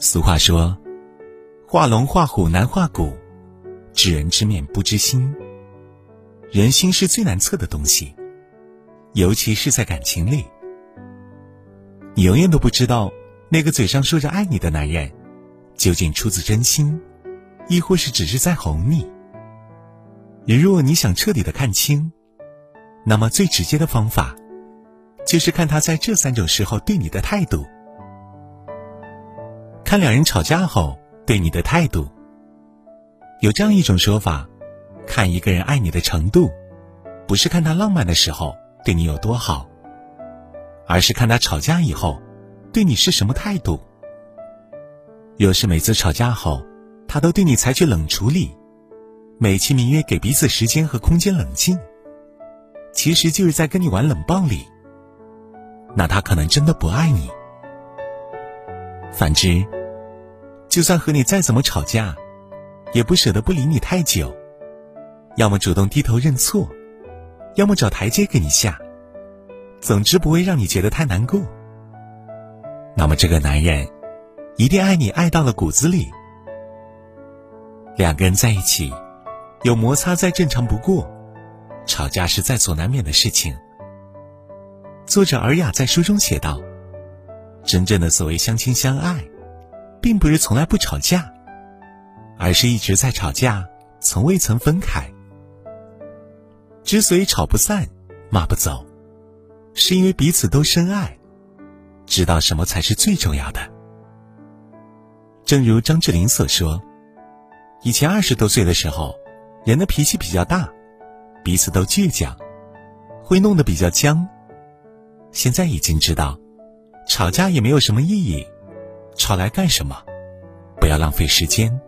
俗话说：“画龙画虎难画骨，知人知面不知心。”人心是最难测的东西，尤其是在感情里。你永远都不知道，那个嘴上说着爱你的男人，究竟出自真心，亦或是只是在哄你。如果你想彻底的看清，那么最直接的方法，就是看他在这三种时候对你的态度。看两人吵架后对你的态度。有这样一种说法。看一个人爱你的程度，不是看他浪漫的时候对你有多好，而是看他吵架以后对你是什么态度。若是每次吵架后，他都对你采取冷处理，美其名曰给彼此时间和空间冷静，其实就是在跟你玩冷暴力。那他可能真的不爱你。反之，就算和你再怎么吵架，也不舍得不理你太久。要么主动低头认错，要么找台阶给你下，总之不会让你觉得太难过。那么这个男人一定爱你爱到了骨子里。两个人在一起，有摩擦再正常不过，吵架是在所难免的事情。作者尔雅在书中写道：“真正的所谓相亲相爱，并不是从来不吵架，而是一直在吵架，从未曾分开。”之所以吵不散、骂不走，是因为彼此都深爱，知道什么才是最重要的。正如张智霖所说：“以前二十多岁的时候，人的脾气比较大，彼此都倔强，会弄得比较僵。现在已经知道，吵架也没有什么意义，吵来干什么？不要浪费时间。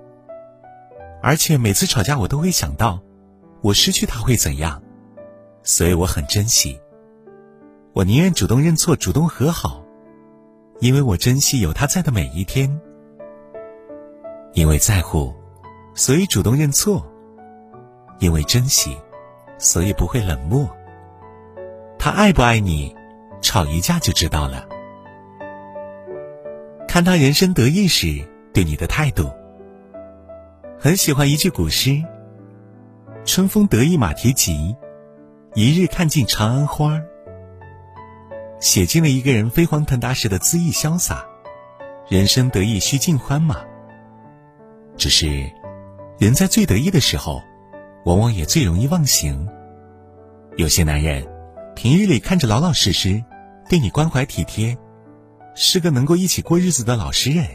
而且每次吵架，我都会想到，我失去他会怎样。”所以我很珍惜，我宁愿主动认错、主动和好，因为我珍惜有他在的每一天。因为在乎，所以主动认错；因为珍惜，所以不会冷漠。他爱不爱你，吵一架就知道了。看他人生得意时对你的态度。很喜欢一句古诗：“春风得意马蹄疾。”一日看尽长安花，写尽了一个人飞黄腾达时的恣意潇洒。人生得意须尽欢嘛。只是，人在最得意的时候，往往也最容易忘形。有些男人，平日里看着老老实实，对你关怀体贴，是个能够一起过日子的老实人。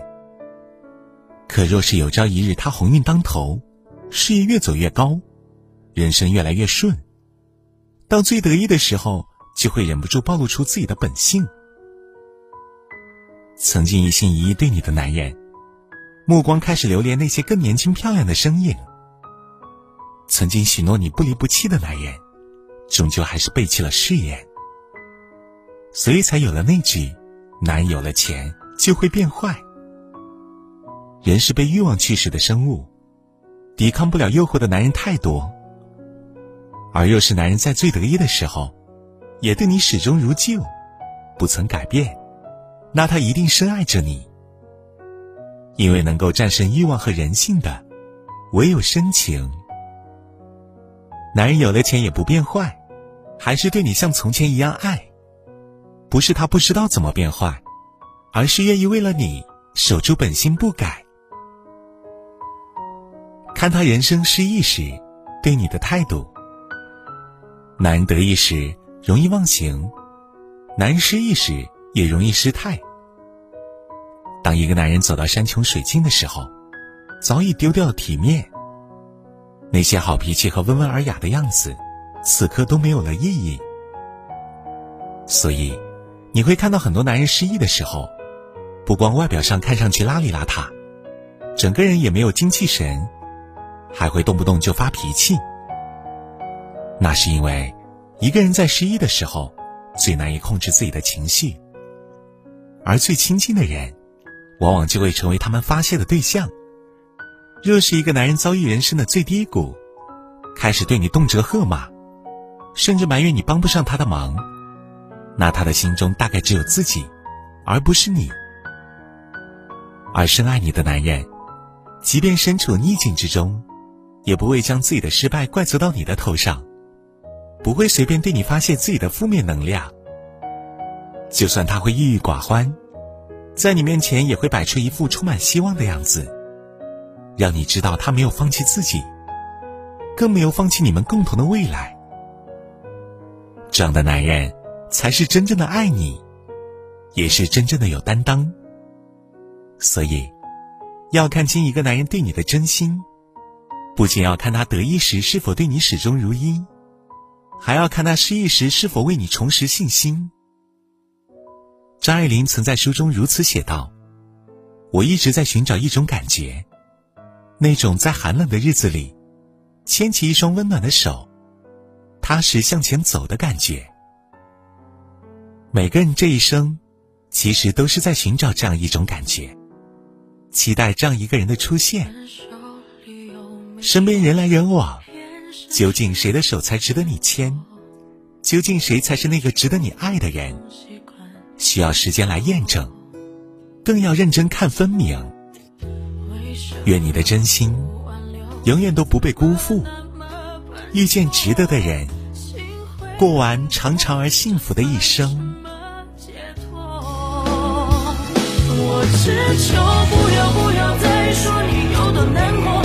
可若是有朝一日他鸿运当头，事业越走越高，人生越来越顺。到最得意的时候，就会忍不住暴露出自己的本性。曾经一心一意对你的男人，目光开始流连那些更年轻漂亮的身影。曾经许诺你不离不弃的男人，终究还是背弃了誓言。所以才有了那句：“男人有了钱就会变坏。”人是被欲望驱使的生物，抵抗不了诱惑的男人太多。而若是男人在最得意的时候，也对你始终如旧，不曾改变，那他一定深爱着你。因为能够战胜欲望和人性的，唯有深情。男人有了钱也不变坏，还是对你像从前一样爱，不是他不知道怎么变坏，而是愿意为了你守住本心不改。看他人生失意时，对你的态度。男人得意时容易忘形，男人失意时也容易失态。当一个男人走到山穷水尽的时候，早已丢掉了体面。那些好脾气和温文尔雅的样子，此刻都没有了意义。所以，你会看到很多男人失意的时候，不光外表上看上去邋里邋遢，整个人也没有精气神，还会动不动就发脾气。那是因为，一个人在失意的时候，最难以控制自己的情绪，而最亲近的人，往往就会成为他们发泄的对象。若是一个男人遭遇人生的最低谷，开始对你动辄喝骂，甚至埋怨你帮不上他的忙，那他的心中大概只有自己，而不是你。而深爱你的男人，即便身处逆境之中，也不会将自己的失败怪责到你的头上，不会随便对你发泄自己的负面能量。就算他会郁郁寡欢，在你面前也会摆出一副充满希望的样子，让你知道他没有放弃自己，更没有放弃你们共同的未来。这样的男人，才是真正的爱你，也是真正的有担当。所以，要看清一个男人对你的真心，不仅要看他得意时是否对你始终如一，还要看他失意时是否为你重拾信心。张爱玲曾在书中如此写道：“我一直在寻找一种感觉，那种在寒冷的日子里，牵起一双温暖的手，踏实向前走的感觉。每个人这一生，其实都是在寻找这样一种感觉，期待这样一个人的出现。身边人来人往，究竟谁的手才值得你牵？究竟谁才是那个值得你爱的人？”需要时间来验证，更要认真看分明。愿你的真心永远都不被辜负，遇见值得的人，过完长长而幸福的一生。我只求不要不要再说你有多难过，